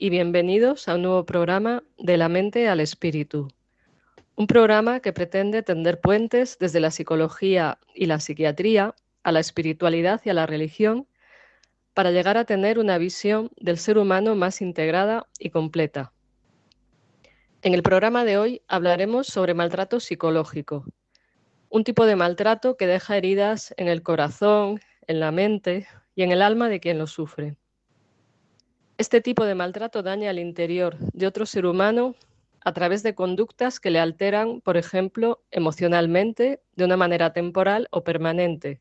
y bienvenidos a un nuevo programa de la mente al espíritu. Un programa que pretende tender puentes desde la psicología y la psiquiatría a la espiritualidad y a la religión para llegar a tener una visión del ser humano más integrada y completa. En el programa de hoy hablaremos sobre maltrato psicológico, un tipo de maltrato que deja heridas en el corazón, en la mente y en el alma de quien lo sufre. Este tipo de maltrato daña al interior de otro ser humano a través de conductas que le alteran, por ejemplo, emocionalmente, de una manera temporal o permanente,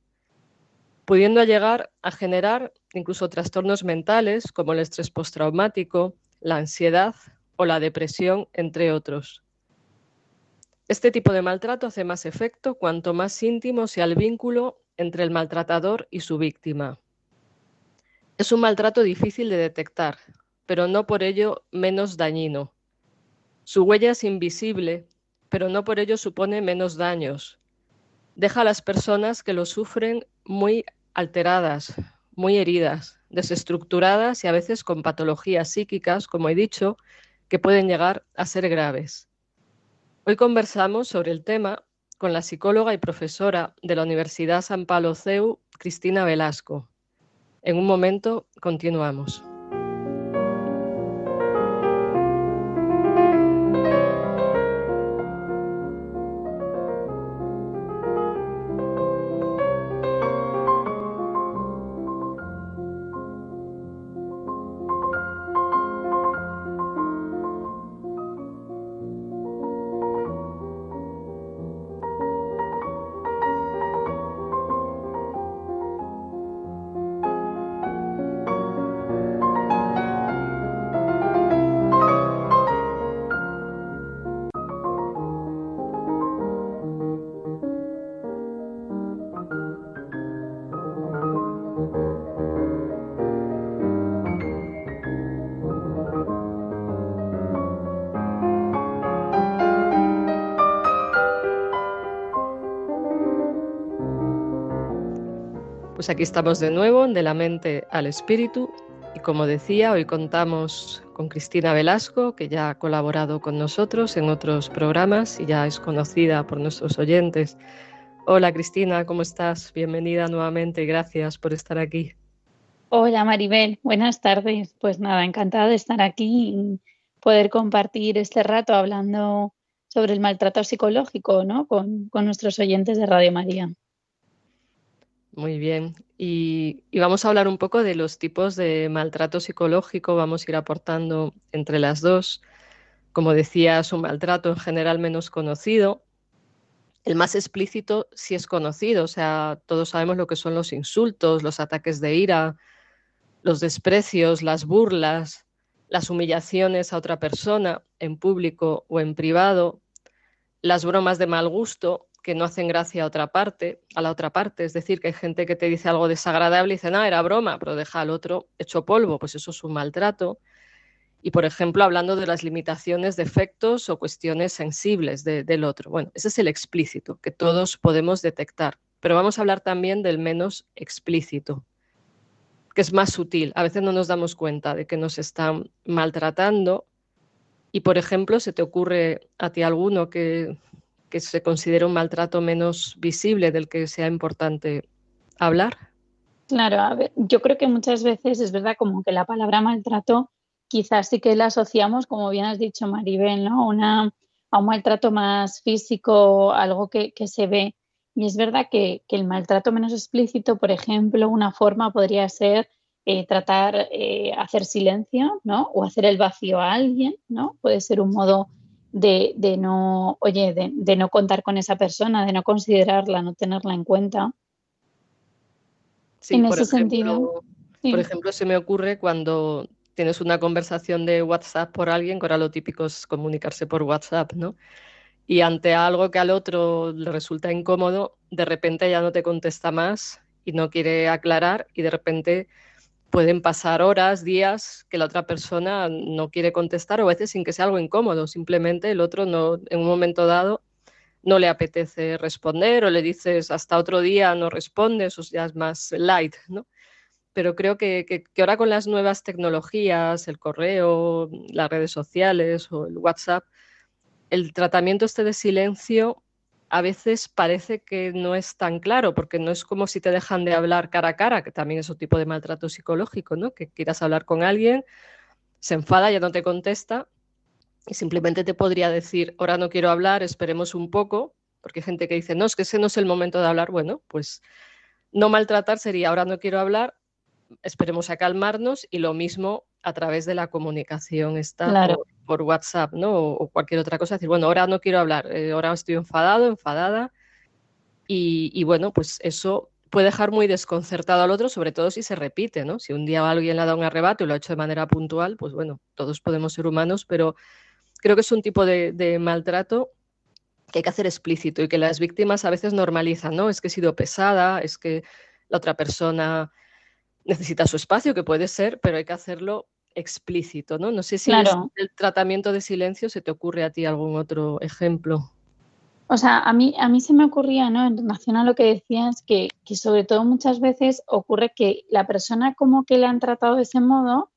pudiendo llegar a generar incluso trastornos mentales como el estrés postraumático, la ansiedad o la depresión, entre otros. Este tipo de maltrato hace más efecto cuanto más íntimo sea el vínculo entre el maltratador y su víctima. Es un maltrato difícil de detectar, pero no por ello menos dañino. Su huella es invisible, pero no por ello supone menos daños. Deja a las personas que lo sufren muy alteradas, muy heridas, desestructuradas y a veces con patologías psíquicas, como he dicho, que pueden llegar a ser graves. Hoy conversamos sobre el tema con la psicóloga y profesora de la Universidad San Pablo CEU, Cristina Velasco. En un momento continuamos. Pues aquí estamos de nuevo, de la mente al espíritu. Y como decía, hoy contamos con Cristina Velasco, que ya ha colaborado con nosotros en otros programas y ya es conocida por nuestros oyentes. Hola Cristina, ¿cómo estás? Bienvenida nuevamente y gracias por estar aquí. Hola Maribel, buenas tardes. Pues nada, encantada de estar aquí y poder compartir este rato hablando sobre el maltrato psicológico ¿no? con, con nuestros oyentes de Radio María. Muy bien. Y, vamos a hablar un poco de los tipos de maltrato psicológico. Vamos a ir aportando entre las dos. Como decías, un maltrato en general menos conocido. El más explícito sí es conocido. O sea, todos sabemos lo que son los insultos, los ataques de ira, los desprecios, las burlas, las humillaciones a otra persona en público o en privado, las bromas de mal gusto que no hacen gracia a otra parte, a la otra parte. Es decir, que hay gente que te dice algo desagradable y dice, no, era broma, pero deja al otro hecho polvo, pues eso es un maltrato. Y, por ejemplo, hablando de las limitaciones, defectos o cuestiones sensibles del otro. Bueno, ese es el explícito, que todos podemos detectar. Pero vamos a hablar también del menos explícito, que es más sutil. A veces no nos damos cuenta de que nos están maltratando. Y, por ejemplo, ¿se te ocurre a ti alguno que que se considera un maltrato menos visible del que sea importante hablar? Claro, yo creo que muchas veces es verdad como que la palabra maltrato quizás sí que la asociamos, como bien has dicho Maribel, ¿no? Una, a un maltrato más físico, algo que, se ve. Y es verdad que, el maltrato menos explícito, por ejemplo, una forma podría ser eh, tratar, eh, hacer silencio, ¿no? O hacer el vacío a alguien, ¿no? Puede ser un modo de, no, oye, de, no contar con esa persona, de no considerarla, no tenerla en cuenta. Sí, en ese sentido. Por ejemplo, se me ocurre cuando tienes una conversación de WhatsApp por alguien, que ahora lo típico es comunicarse por WhatsApp, ¿no? Y ante algo que al otro le resulta incómodo, de repente ya no te contesta más y no quiere aclarar y de repente pueden pasar horas, días que la otra persona no quiere contestar o a veces sin que sea algo incómodo, simplemente el otro no en un momento dado no le apetece responder o le dices hasta otro día no responde, eso ya es más light, ¿no? Pero creo que, que, ahora con las nuevas tecnologías, el correo, las redes sociales o el WhatsApp, el tratamiento este de silencio a veces parece que no es tan claro, porque no es como si te dejan de hablar cara a cara, que también es un tipo de maltrato psicológico, ¿no? Que quieras hablar con alguien, se enfada, ya no te contesta y simplemente te podría decir, ahora no quiero hablar, esperemos un poco, porque hay gente que dice, no, es que ese no es el momento de hablar. Bueno, pues no maltratar sería, ahora no quiero hablar, esperemos a calmarnos y lo mismo a través de la comunicación está por, WhatsApp, ¿no? O, cualquier otra cosa, decir, bueno, ahora no quiero hablar, eh, ahora estoy enfadado, enfadada y, y, bueno, pues eso puede dejar muy desconcertado al otro, sobre todo si se repite, ¿no? Si un día alguien le ha dado un arrebato y lo ha hecho de manera puntual, pues bueno, todos podemos ser humanos, pero creo que es un tipo de, maltrato que hay que hacer explícito y que las víctimas a veces normalizan, ¿no? Es que he sido pesada, es que la otra persona necesita su espacio, que puede ser, pero hay que hacerlo explícito, ¿no? No sé si el tratamiento de silencio se te ocurre a ti algún otro ejemplo. O sea, a mí, a mí se me ocurría, ¿no? En relación a lo que decías, que, que sobre todo muchas veces ocurre que la persona como que le han tratado de ese modo,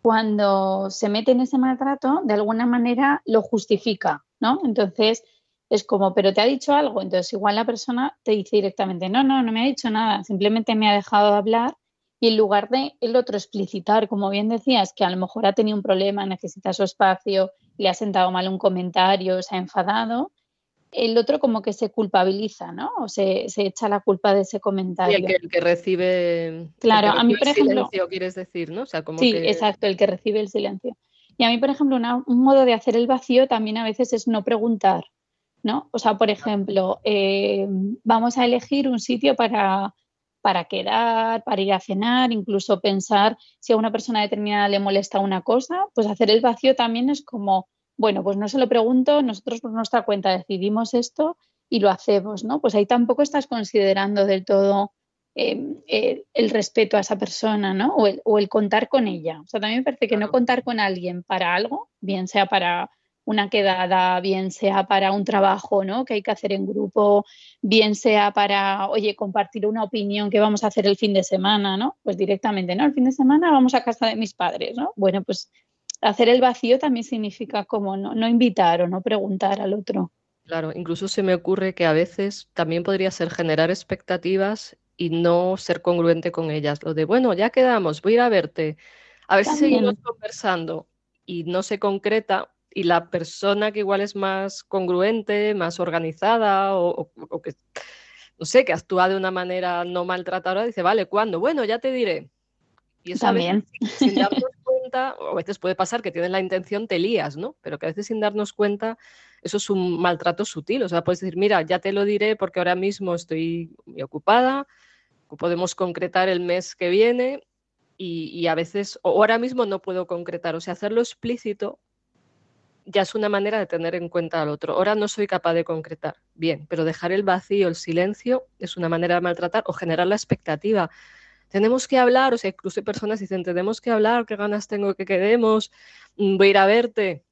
cuando se mete en ese maltrato, de alguna manera lo justifica, ¿no? Entonces es como, pero te ha dicho algo, entonces igual la persona te dice directamente, no, no, no me ha dicho nada, simplemente me ha dejado de hablar y en lugar de el otro explicitar, como bien decías, que a lo mejor ha tenido un problema, necesita su espacio, le ha sentado mal un comentario, se ha enfadado, el otro como que se culpabiliza, ¿no? O se, echa la culpa de ese comentario. Y el que, recibe. Claro, a mí, por ejemplo. silencio, quieres decir, ¿no? sí, exacto, el que recibe el silencio. Y a mí, por ejemplo, un modo de hacer el vacío también a veces es no preguntar, ¿no? O sea, por ejemplo, eh, vamos a elegir un sitio para, para quedar, para ir a cenar, incluso pensar si a una persona determinada le molesta una cosa, pues hacer el vacío también es como bueno, pues no se lo pregunto, nosotros por nuestra cuenta decidimos esto y lo hacemos, ¿no? Pues ahí tampoco estás considerando del todo em, el, respeto a esa persona, ¿no? O el, o el, contar con ella. O sea, también me parece que no contar con alguien para algo, bien sea para una quedada, bien sea para un trabajo, ¿no? Que hay que hacer en grupo, bien sea para, oye, compartir una opinión que vamos a hacer el fin de semana, ¿no? Pues directamente, ¿no? El fin de semana vamos a casa de mis padres, ¿no? Bueno, pues hacer el vacío también significa como no, invitar o no preguntar al otro. Claro, incluso se me ocurre que a veces también podría ser generar expectativas y no ser congruente con ellas. Lo de, bueno, ya quedamos, voy a ir a verte, a ver si seguimos conversando y no se concreta y la persona que igual es más congruente, más organizada o, que, no sé, que actúa de una manera no maltratadora, dice, vale, ¿cuándo? Bueno, ya te diré. Y eso También. sin darnos cuenta, o a veces puede pasar que tienes la intención, te lías, ¿no? Pero que a veces sin darnos cuenta, eso es un maltrato sutil. O sea, puedes decir, mira, ya te lo diré porque ahora mismo estoy muy ocupada, podemos concretar el mes que viene y, a veces, o ahora mismo no puedo concretar. O sea, hacerlo explícito ya es una manera de tener en cuenta al otro. Ahora no soy capaz de concretar. Bien, pero dejar el vacío, el silencio, es una manera de maltratar o generar la expectativa tenemos que hablar, o sea, incluso hay personas dicen, tenemos que hablar, qué ganas tengo que quedemos, mm, voy a ir a verte.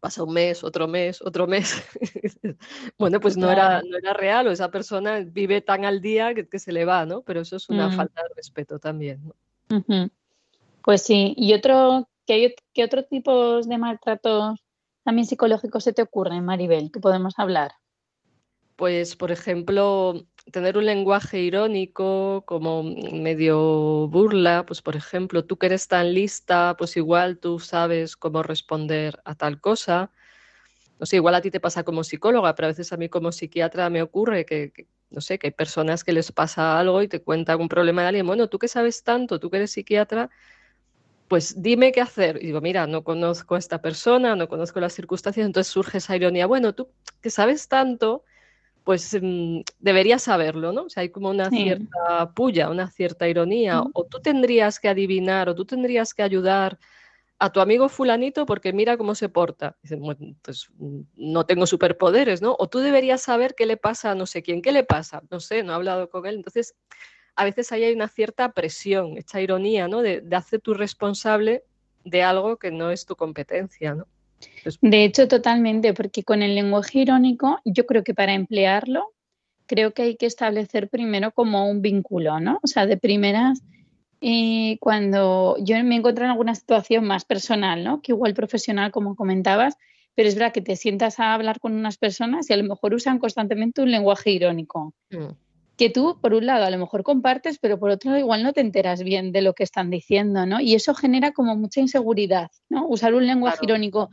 Pasa un mes, otro mes, otro mes. bueno, pues no era, no era real, o esa persona vive tan al día que, se le va, ¿no? Pero eso es una mm. falta de respeto también. Pues sí, y otro, ¿qué, ¿qué otros tipos de maltratos también psicológicos se te ocurren, Maribel, que podemos hablar? Pues, por ejemplo, tener un lenguaje irónico, como medio burla, pues por ejemplo, tú que eres tan lista, pues igual tú sabes cómo responder a tal cosa. No sé, igual a ti te pasa como psicóloga, pero a veces a mí como psiquiatra me ocurre que, no sé, que hay personas que les pasa algo y te cuentan un problema de alguien. Bueno, tú que sabes tanto, tú que eres psiquiatra, pues dime qué hacer. Y digo, mira, no conozco a esta persona, no conozco las circunstancias, entonces surge esa ironía. Bueno, tú que sabes tanto, pues mm, deberías saberlo, ¿no? O sea, hay como una cierta puya, una cierta ironía, o tú tendrías que adivinar, o tú tendrías que ayudar a tu amigo fulanito porque mira cómo se porta. Dicen, bueno, pues mm, no tengo superpoderes, ¿no? O tú deberías saber qué le pasa a no sé quién, qué le pasa, no sé, no he hablado con él. Entonces, a veces ahí hay una cierta presión, esta ironía, ¿no? De, de hacer tú responsable de algo que no es tu competencia, ¿no? De hecho, totalmente, porque con el lenguaje irónico, yo creo que para emplearlo, creo que hay que establecer primero como un vínculo, ¿no? O sea, de primeras, y cuando yo me encuentro en alguna situación más personal, ¿no? Que igual profesional, como comentabas, pero es verdad que te sientas a hablar con unas personas y a lo mejor usan constantemente un lenguaje irónico. Mm. Que tú, por un lado, a lo mejor compartes, pero por otro lado, igual no te enteras bien de lo que están diciendo, ¿no? Y eso genera como mucha inseguridad, ¿no? Usar un lenguaje irónico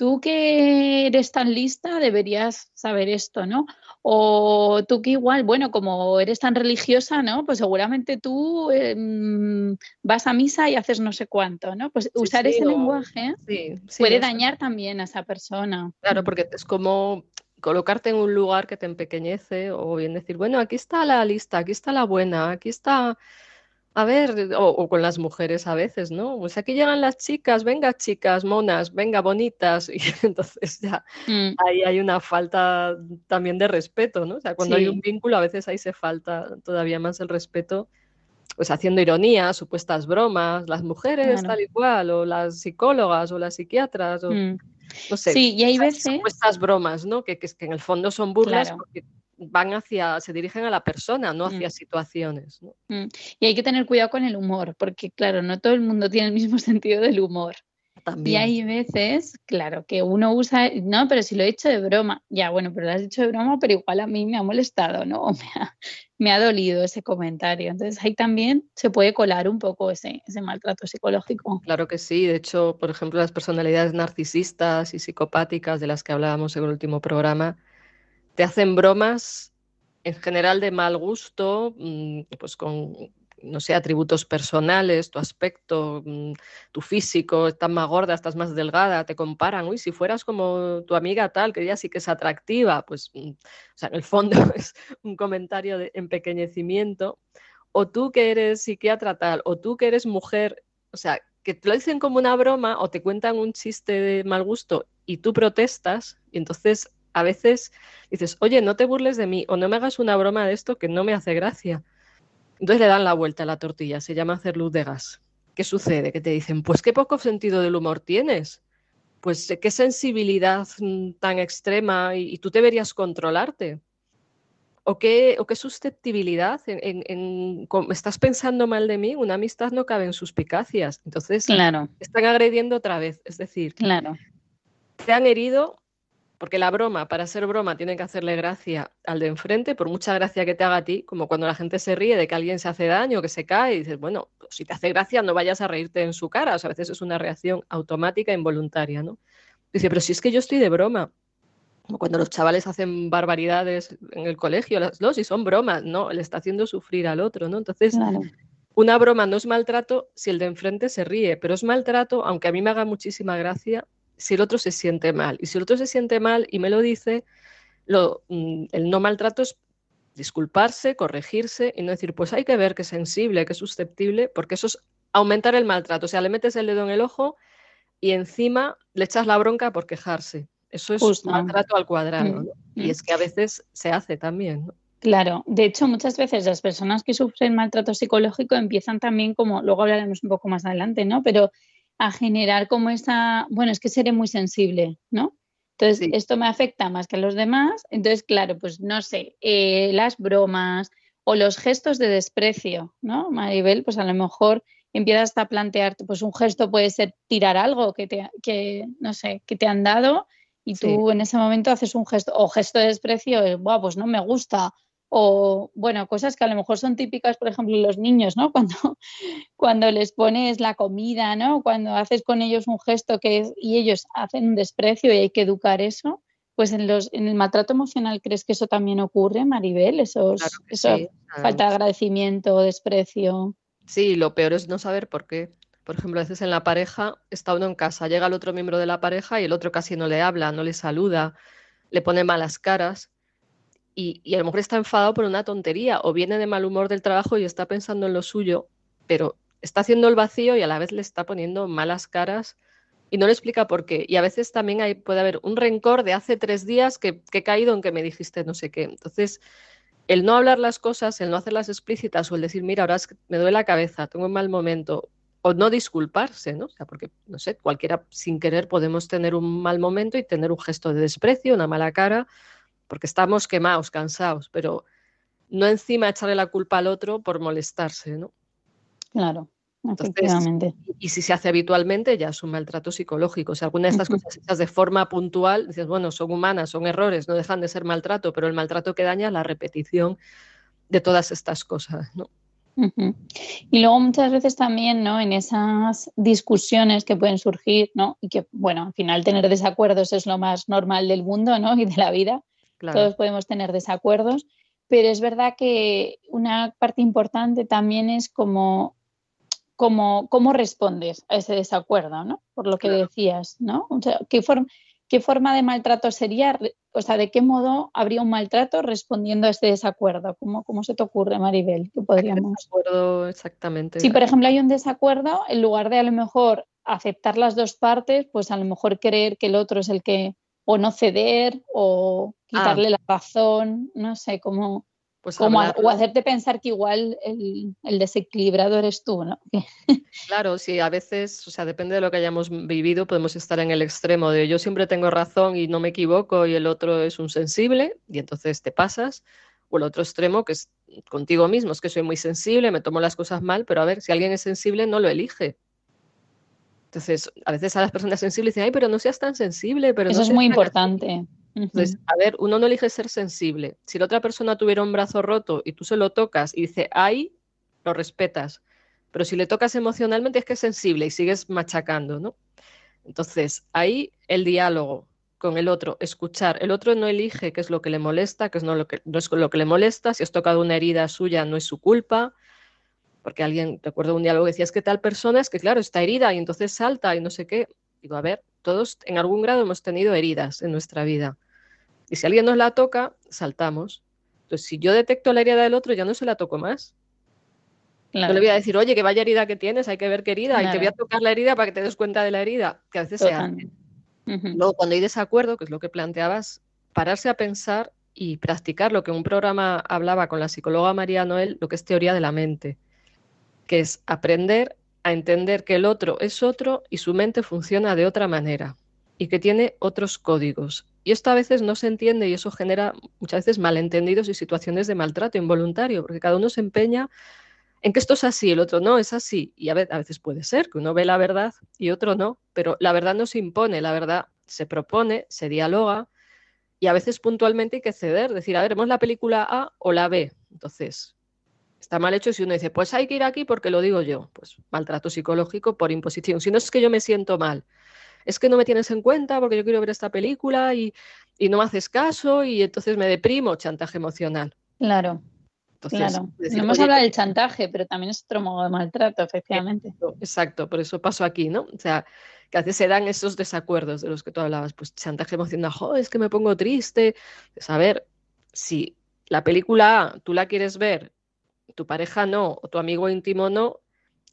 tú que eres tan lista deberías saber esto, ¿no? O tú que igual, bueno, como eres tan religiosa, ¿no? Pues seguramente tú em, vas a misa y haces no sé cuánto, ¿no? Pues usar ese lenguaje puede dañar también a esa persona. Claro, porque es como colocarte en un lugar que te empequeñece o bien decir, bueno, aquí está la lista, aquí está la buena, aquí está a ver, o, con las mujeres a veces, ¿no? Pues aquí llegan las chicas, venga chicas, monas, venga bonitas, y entonces ya mm. ahí hay una falta también de respeto, ¿no? O sea, cuando hay un vínculo a veces ahí se falta todavía más el respeto, pues haciendo ironía, supuestas bromas, las mujeres tal y cual, o las psicólogas o las psiquiatras, o mm. No sé. Sí, y hay veces... Supuestas bromas, ¿no? Que, que, en el fondo son burlas porque van hacia, se dirigen a la persona, no hacia mm. situaciones. Mm. Y hay que tener cuidado con el humor, porque claro, no todo el mundo tiene el mismo sentido del humor. Y hay veces, claro, que uno usa, no, pero si lo he dicho de broma, ya, bueno, pero lo has dicho de broma, pero igual a mí me ha molestado, ¿no? O me ha, dolido ese comentario. Entonces ahí también se puede colar un poco ese, ese maltrato psicológico. Claro que sí, de hecho, por ejemplo, las personalidades narcisistas y psicopáticas de las que hablábamos en el último programa, te hacen bromas en general de mal gusto, mm, pues con, no sé, atributos personales, tu aspecto, mm, tu físico, estás más gorda, estás más delgada, te comparan, uy, si fueras como tu amiga tal, que ella sí que es atractiva, pues, mm, o sea, en el fondo es un comentario de empequeñecimiento, o tú que eres psiquiatra tal, o tú que eres mujer, o sea, que te lo dicen como una broma o te cuentan un chiste de mal gusto y tú protestas, y entonces a veces dices, oye, no te burles de mí o no me hagas una broma de esto que no me hace gracia. Entonces le dan la vuelta a la tortilla, se llama hacer luz de gas. ¿Qué sucede? Que te dicen, pues qué poco sentido del humor tienes. Pues qué sensibilidad mm, tan extrema y, tú deberías controlarte. ¿O qué, o qué susceptibilidad? En, ¿Estás pensando mal de mí? Una amistad no cabe en suspicacias. Entonces, claro. están agrediendo otra vez. Es decir, claro. te han herido porque la broma, para ser broma, tiene que hacerle gracia al de enfrente, por mucha gracia que te haga a ti, como cuando la gente se ríe de que alguien se hace daño, que se cae, y dices, bueno, pues si te hace gracia, no vayas a reírte en su cara. O sea, a veces es una reacción automática, involuntaria, ¿no? Dice, pero si es que yo estoy de broma. Como cuando los chavales hacen barbaridades en el colegio, no, si son bromas, no, le está haciendo sufrir al otro, ¿no? Entonces, una broma no es maltrato si el de enfrente se ríe, pero es maltrato, aunque a mí me haga muchísima gracia, si el otro se siente mal. Y si el otro se siente mal y me lo dice, lo, mm, el no maltrato es disculparse, corregirse y no decir, pues hay que ver que es sensible, que es susceptible, porque eso es aumentar el maltrato. O sea, le metes el dedo en el ojo y encima le echas la bronca por quejarse. Eso es maltrato al cuadrado. Mm, y es que a veces se hace también. Claro, de hecho muchas veces las personas que sufren maltrato psicológico empiezan también como, luego hablaremos un poco más adelante, ¿no? Pero a generar como esa, bueno, es que seré muy sensible, ¿no? Entonces, esto me afecta más que a los demás. Entonces, claro, pues no sé, eh, las bromas o los gestos de desprecio, ¿no? Maribel, pues a lo mejor empiezas a plantearte, pues un gesto puede ser tirar algo que te, que, no sé, que te han dado y tú en ese momento haces un gesto, o gesto de desprecio, wow, pues no me gusta, o bueno, cosas que a lo mejor son típicas, por ejemplo, los niños, ¿no? Cuando, cuando les pones la comida, ¿no? Cuando haces con ellos un gesto que es, y ellos hacen un desprecio y hay que educar eso, pues en, los, en el maltrato emocional, ¿crees que eso también ocurre, Maribel? Eso, eso falta de agradecimiento, desprecio. Sí, lo peor es no saber por qué. Por ejemplo, a veces en la pareja está uno en casa, llega el otro miembro de la pareja y el otro casi no le habla, no le saluda, le pone malas caras y, y, a lo mejor está enfadado por una tontería o viene de mal humor del trabajo y está pensando en lo suyo, pero está haciendo el vacío y a la vez le está poniendo malas caras y no le explica por qué. Y a veces también hay, puede haber un rencor de hace tres días que, que he caído en que me dijiste no sé qué. Entonces, el no hablar las cosas, el no hacerlas explícitas o el decir, mira, ahora me duele la cabeza, tengo un mal momento, o no disculparse, ¿no? Porque, no sé, cualquiera sin querer podemos tener un mal momento y tener un gesto de desprecio, una mala cara, porque estamos quemados, cansados, pero no encima echarle la culpa al otro por molestarse, ¿no? Claro. Efectivamente. y si se hace habitualmente, ya es un maltrato psicológico. Si alguna de estas cosas hechas de forma puntual, dices, bueno, son humanas, son errores, no dejan de ser maltrato, pero el maltrato que daña es la repetición de todas estas cosas, ¿no? Y luego muchas veces también, ¿no? En esas discusiones que pueden surgir, ¿no? Y que, bueno, al final tener desacuerdos es lo más normal del mundo, ¿no? Y de la vida. Todos podemos tener desacuerdos, pero es verdad que una parte importante también es como cómo, cómo respondes a ese desacuerdo, ¿no? Por lo que decías, ¿no? O sea, ¿qué, ¿qué forma de maltrato sería? O sea, ¿de qué modo habría un maltrato respondiendo a este desacuerdo? ¿Cómo, cómo se te ocurre, Maribel? ¿Qué podríamos... Desacuerdo exactamente. Si, por ejemplo, hay un desacuerdo, en lugar de a lo mejor aceptar las dos partes, pues a lo mejor creer que el otro es el que o no ceder o ah. quitarle la razón, no sé, cómo pues Como, o hacerte pensar que igual el, el, desequilibrado eres tú, ¿no? claro, sí, a veces, o sea, depende de lo que hayamos vivido, podemos estar en el extremo de yo siempre tengo razón y no me equivoco y el otro es un sensible y entonces te pasas, o el otro extremo que es contigo mismo, es que soy muy sensible, me tomo las cosas mal, pero a ver, si alguien es sensible, no lo elige. Entonces, a veces a las personas sensibles dicen, ay, pero no seas tan sensible. Pero Eso es muy importante. Entonces, a ver, uno no elige ser sensible. Si la otra persona tuviera un brazo roto y tú se lo tocas y dice, ay, lo respetas. Pero si le tocas emocionalmente es que es sensible y sigues machacando, ¿no? Entonces, ahí el diálogo con el otro, escuchar. El otro no elige qué es lo que le molesta, qué es no, lo que, no es lo que le molesta. Si has tocado una herida suya, no es su culpa. Porque alguien, recuerdo un diálogo que decía, es que tal persona es que, claro, está herida y entonces salta y no sé qué. Digo, a ver, todos en algún grado hemos tenido heridas en nuestra vida. Y si alguien nos la toca, saltamos. Entonces, si yo detecto la herida del otro, ya no se la toco más. No le voy a decir, oye, que vaya herida que tienes, hay que ver qué herida, y te voy a tocar la herida para que te des cuenta de la herida, que a veces se hace. Luego, cuando hay desacuerdo, que es lo que planteabas, pararse a pensar y practicar lo que un programa hablaba con la psicóloga María Noel, lo que es teoría de la mente, que es aprender a entender que el otro es otro y su mente funciona de otra manera y que tiene otros códigos. Y esto a veces no se entiende y eso genera muchas veces malentendidos y situaciones de maltrato involuntario, porque cada uno se empeña en que esto es así, el otro no es así. Y a veces puede ser que uno ve la verdad y otro no, pero la verdad no se impone, la verdad se propone, se dialoga y a veces puntualmente hay que ceder, decir, a ver, ¿vemos la película A o la B? Entonces, está mal hecho si uno dice, pues hay que ir aquí porque lo digo yo, pues maltrato psicológico por imposición. Si no es que yo me siento mal, es que no me tienes en cuenta porque yo quiero ver esta película y, no me haces caso y entonces me deprimo, chantaje emocional. Claro. claro. no hemos hablado del chantaje, pero también es otro modo de maltrato, efectivamente. Exacto, por eso paso aquí, ¿no? O sea, que a veces se dan esos desacuerdos de los que tú hablabas, pues chantaje emocional, es que me pongo triste. Pues a ver, si la película A tú la quieres ver tu pareja no, o tu amigo íntimo no,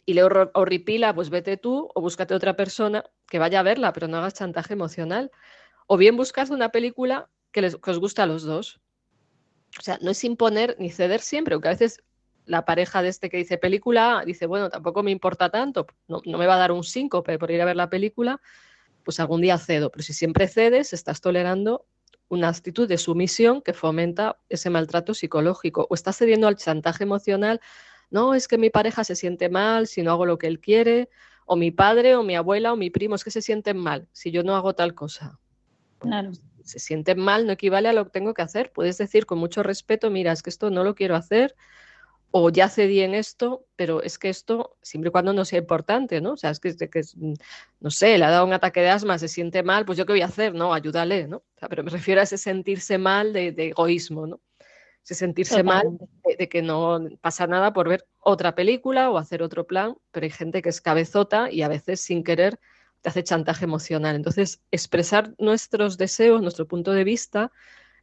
y le horripila, pues vete tú o búscate otra persona que vaya a verla, pero no hagas chantaje emocional. O bien buscas una película que, les, os gusta a los dos. O sea, no es imponer ni ceder siempre, aunque a veces la pareja de este que dice película dice, bueno, tampoco me importa tanto, no, no me va a dar un síncope por ir a ver la película, pues algún día cedo. Pero si siempre cedes, estás tolerando una actitud de sumisión que fomenta ese maltrato psicológico o está cediendo al chantaje emocional. No, es que mi pareja se siente mal si no hago lo que él quiere, o mi padre, o mi abuela, o mi primo, es que se sienten mal si yo no hago tal cosa. Claro. Se sienten mal no equivale a lo que tengo que hacer. Puedes decir con mucho respeto, mira, es que esto no lo quiero hacer, o ya cedí en esto, pero es que esto, siempre y cuando no sea importante, ¿no? O sea, es que, que no sé, le ha dado un ataque de asma, se siente mal, pues yo qué voy a hacer, ¿no? Ayúdale, ¿no? pero me refiero a ese sentirse mal de, egoísmo, ¿no? Ese sentirse mal de, que no pasa nada por ver otra película o hacer otro plan, pero hay gente que es cabezota y a veces sin querer te hace chantaje emocional. Entonces, expresar nuestros deseos, nuestro punto de vista,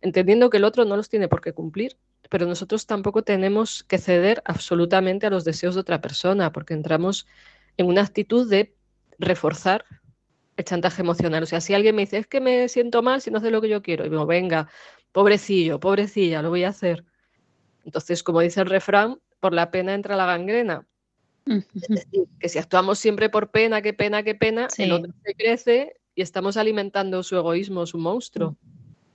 entendiendo que el otro no los tiene por qué cumplir, pero nosotros tampoco tenemos que ceder absolutamente a los deseos de otra persona, porque entramos en una actitud de reforzar el chantaje emocional. O sea, si alguien me dice, es que me siento mal si no hace lo que yo quiero, y digo, venga, pobrecillo, pobrecilla, lo voy a hacer. Entonces, como dice el refrán, por la pena entra la gangrena. Es decir, que si actuamos siempre por pena, qué pena, qué pena, el otro se crece y estamos alimentando su egoísmo, su monstruo.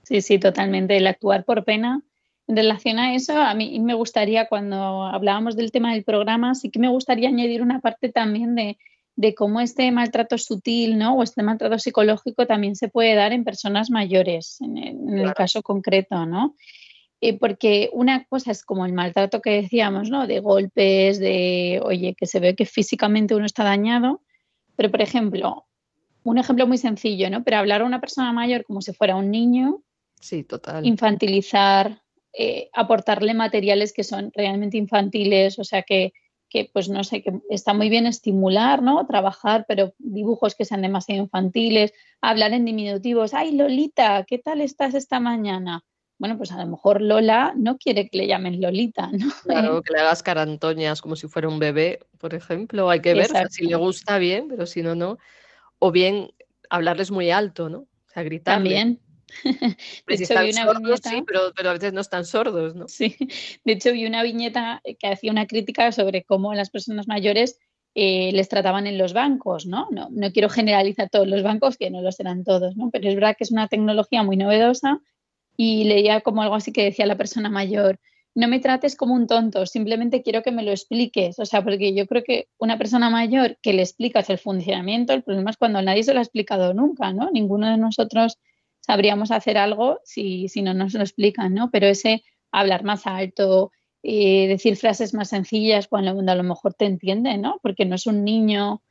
Sí, sí, totalmente. El actuar por pena. En relación a eso, a mí me gustaría, cuando hablábamos del tema del programa, sí que me gustaría añadir una parte también de, de cómo este maltrato sutil ¿no? o este maltrato psicológico también se puede dar en personas mayores, en, el caso concreto, ¿no? Eh, porque una cosa es como el maltrato que decíamos, ¿no? De golpes, de, oye, que se ve que físicamente uno está dañado, pero por ejemplo, un ejemplo muy sencillo, ¿no? Pero hablar a una persona mayor como si fuera un niño, sí, total. infantilizar, eh, aportarle materiales que son realmente infantiles, o sea, que, que, pues no sé, que está muy bien estimular, ¿no? Trabajar, pero dibujos que sean demasiado infantiles, hablar en diminutivos, ay Lolita, ¿qué tal estás esta mañana? Bueno, pues a lo mejor Lola no quiere que le llamen Lolita, ¿no? Claro, que le hagas carantoñas como si fuera un bebé, por ejemplo, hay que ver si le gusta bien, pero si no, no. O bien hablarles muy alto, ¿no? O sea, gritar. También, de hecho, vi una viñeta... sí, pero, a veces no están sordos, ¿no? Sí, de hecho vi una viñeta que hacía una crítica sobre cómo las personas mayores eh, les trataban en los bancos, ¿no? ¿no? No quiero generalizar todos los bancos, que no lo serán todos, ¿no? Pero es verdad que es una tecnología muy novedosa y leía como algo así que decía la persona mayor, no me trates como un tonto, simplemente quiero que me lo expliques. O sea, porque yo creo que una persona mayor que le explicas el funcionamiento, el problema es cuando nadie se lo ha explicado nunca, ¿no? Ninguno de nosotros sabríamos hacer algo si, si no nos lo explican, ¿no? Pero ese hablar más alto, eh, decir frases más sencillas cuando a lo mejor te entiende, ¿no? Porque no es un niño.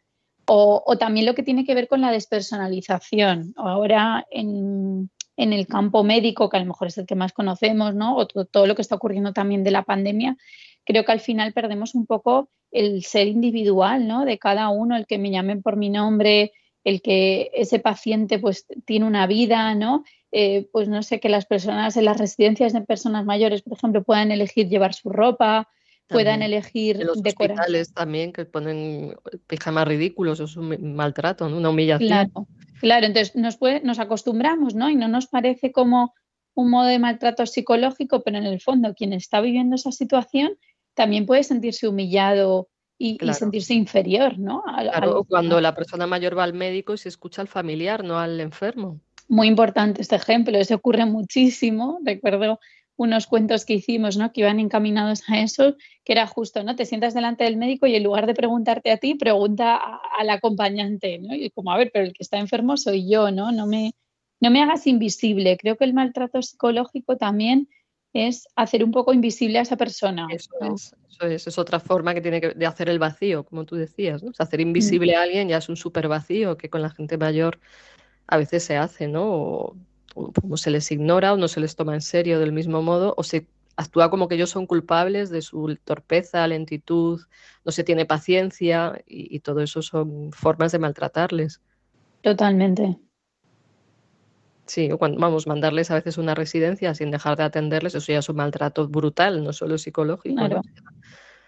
O, también lo que tiene que ver con la despersonalización. Ahora en, en, el campo médico, que a lo mejor es el que más conocemos, ¿no? O todo lo que está ocurriendo también de la pandemia, creo que al final perdemos un poco el ser individual, ¿no? De cada uno, el que me llamen por mi nombre, el que ese paciente pues tiene una vida, ¿no? Eh, pues no sé, que las personas en las residencias de personas mayores, por ejemplo, puedan elegir llevar su ropa, puedan elegir en los hospitales también que ponen pijamas ridículos, es un maltrato, una humillación. Claro, claro, entonces nos, puede, nos acostumbramos, ¿no? Y no nos parece como un modo de maltrato psicológico, pero en el fondo quien está viviendo esa situación también puede sentirse humillado y, sentirse inferior, ¿no? claro, cuando la persona mayor va al médico y se escucha al familiar, no al enfermo. Muy importante este ejemplo, eso ocurre muchísimo. Recuerdo unos cuentos que hicimos, ¿no? Que iban encaminados a eso, que era justo, ¿no? Te sientas delante del médico y en lugar de preguntarte a ti, pregunta al acompañante, ¿no? Y como, a ver, pero el que está enfermo soy yo, ¿no? No me, no me hagas invisible. Creo que el maltrato psicológico también es hacer un poco invisible a esa persona. Eso, es, eso es, es, otra forma que tiene que, de hacer el vacío, como tú decías, ¿no? hacer invisible a alguien ya es un súper vacío que con la gente mayor a veces se hace, ¿no? O, o, se les ignora o no se les toma en serio del mismo modo o se actúa como que ellos son culpables de su torpeza, lentitud, no se tiene paciencia y, y todo eso son formas de maltratarles. Totalmente. Sí, o cuando vamos, mandarles a veces una residencia sin dejar de atenderles, eso ya es un maltrato brutal, no solo psicológico. Claro.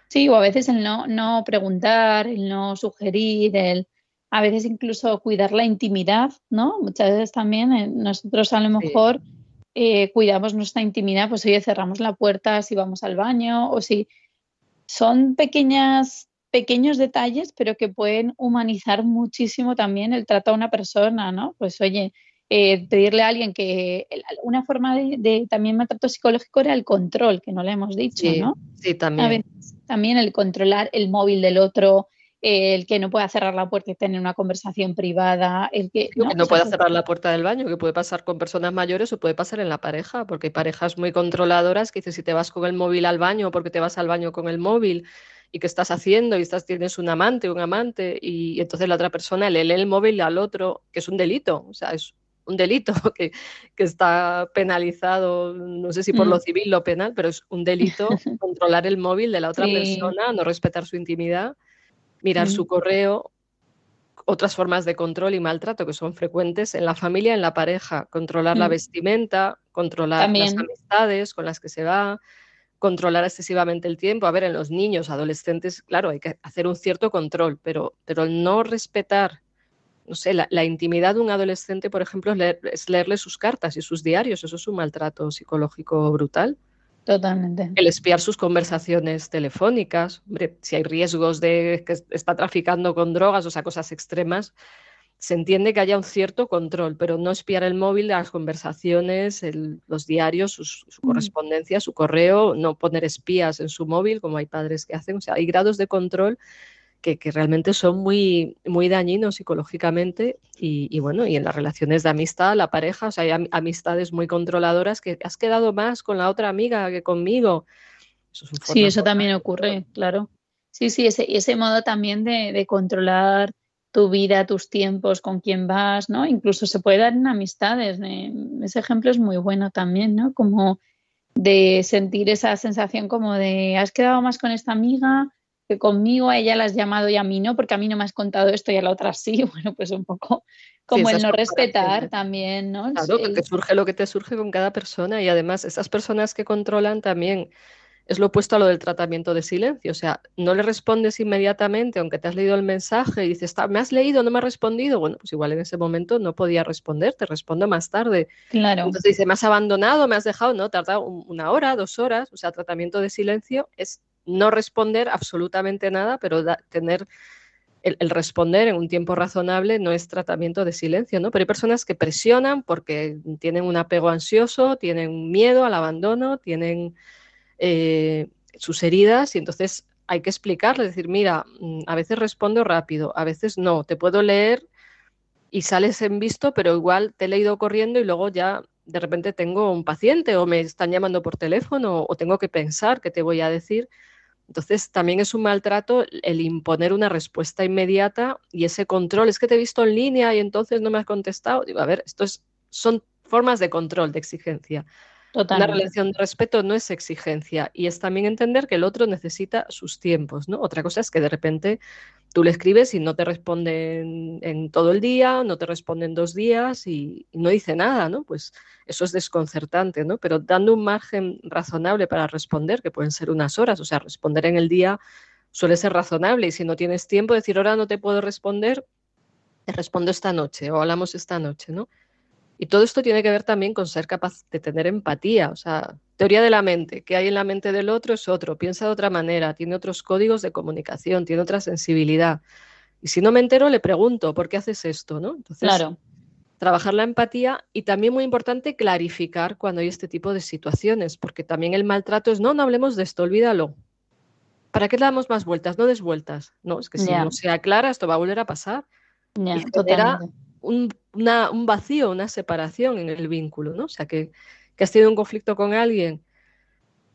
Sí, o a veces el no, no preguntar, el no sugerir, el a veces incluso cuidar la intimidad, ¿no? Muchas veces también eh, nosotros a lo mejor eh, cuidamos nuestra intimidad, pues oye, cerramos la puerta si vamos al baño o si son pequeñas pequeños detalles, pero que pueden humanizar muchísimo también el trato a una persona, ¿no? Pues oye, eh, pedirle a alguien que una forma de, también maltrato psicológico era el control, que no le hemos dicho, ¿no? Sí, también. también el controlar el móvil del otro, el que no pueda cerrar la puerta y tener una conversación privada, el que no, no pueda cerrar la puerta del baño, que puede pasar con personas mayores o puede pasar en la pareja, porque hay parejas muy controladoras que dicen si te vas con el móvil al baño porque te vas al baño con el móvil y qué estás haciendo y estás tienes un amante, un amante y, y entonces la otra persona le lee el móvil al otro, que es un delito, o sea, es un delito que, está penalizado, no sé si por lo mm. civil o penal, pero es un delito controlar el móvil de la otra persona, no respetar su intimidad, mirar su mm. correo. otras formas de control y maltrato que son frecuentes en la familia, en la pareja, controlar la mm. vestimenta, controlar las amistades con las que se va, controlar excesivamente el tiempo. A ver, en los niños, adolescentes, claro, hay que hacer un cierto control, pero, pero no respetar, no sé, la, intimidad de un adolescente, por ejemplo, es leerle sus cartas y sus diarios. Eso es un maltrato psicológico brutal. Totalmente. El espiar sus conversaciones telefónicas, hombre, si hay riesgos de que está traficando con drogas, o sea, cosas extremas, se entiende que haya un cierto control, pero no espiar el móvil, las conversaciones, los diarios, su, mm. correspondencia, su correo, no poner espías en su móvil, como hay padres que hacen. O sea, hay grados de control que, realmente son muy, muy dañinos psicológicamente y, bueno, y en las relaciones de amistad, la pareja, o sea, hay amistades muy controladoras que has quedado más con la otra amiga que conmigo. sí, eso también ocurre, claro. Sí, sí, ese, ese modo también de, controlar tu vida, tus tiempos, con quién vas, ¿no? Incluso se puede dar en amistades. ese ejemplo es muy bueno también, ¿no? Como de sentir esa sensación como de has quedado más con esta amiga que conmigo a ella la has llamado y a mí no, porque a mí no me has contado esto y a la otra sí. Bueno, pues un poco como el no respetar también, ¿no? Claro, que te surge lo que te surge con cada persona y además esas personas que controlan también es lo opuesto a lo del tratamiento de silencio. O sea, no le respondes inmediatamente, aunque te has leído el mensaje y dices, me has leído, no me has respondido. Bueno, pues igual en ese momento no podía responder, te respondo más tarde. Claro. Entonces dice, me has abandonado, me has dejado, no, tarda una hora, dos horas. O sea, tratamiento de silencio es no responder absolutamente nada, pero tener el, responder en un tiempo razonable no es tratamiento de silencio, ¿no? Pero hay personas que presionan porque tienen un apego ansioso, tienen miedo al abandono, tienen eh, sus heridas y entonces hay que explicarle, decir, mira, mm, a veces respondo rápido, a veces no, te puedo leer y sales en visto, pero igual te he leído corriendo y luego ya de repente tengo un paciente o me están llamando por teléfono o tengo que pensar qué te voy a decir. Entonces, también es un maltrato el imponer una respuesta inmediata y ese control. Es que te he visto en línea y entonces no me has contestado. Digo, a ver, esto son formas de control, de exigencia. Una relación de respeto no es exigencia y es también entender que el otro necesita sus tiempos, ¿no? Otra cosa es que de repente tú le escribes y no te responde en, todo el día, no te responde en dos días y, no dice nada, ¿no? Pues eso es desconcertante, ¿no? Pero dando un margen razonable para responder, que pueden ser unas horas, o sea, responder en el día suele ser razonable y si no tienes tiempo, decir ahora no te puedo responder, te respondo esta noche o hablamos esta noche, ¿no? Y todo esto tiene que ver también con ser capaz de tener empatía, o sea, teoría de la mente, que hay en la mente del otro es otro, piensa de otra manera, tiene otros códigos de comunicación, tiene otra sensibilidad. Y si no me entero, le pregunto, ¿por qué haces esto? ¿no? Entonces, claro. trabajar la empatía y también muy importante clarificar cuando hay este tipo de situaciones, porque también el maltrato es, no, no hablemos de esto, olvídalo. ¿Para qué le damos más vueltas? No des vueltas. No, es que si no se aclara, esto va a volver a pasar. y un, un, vacío, una separación en el vínculo, ¿no? O sea, que, que has tenido un conflicto con alguien,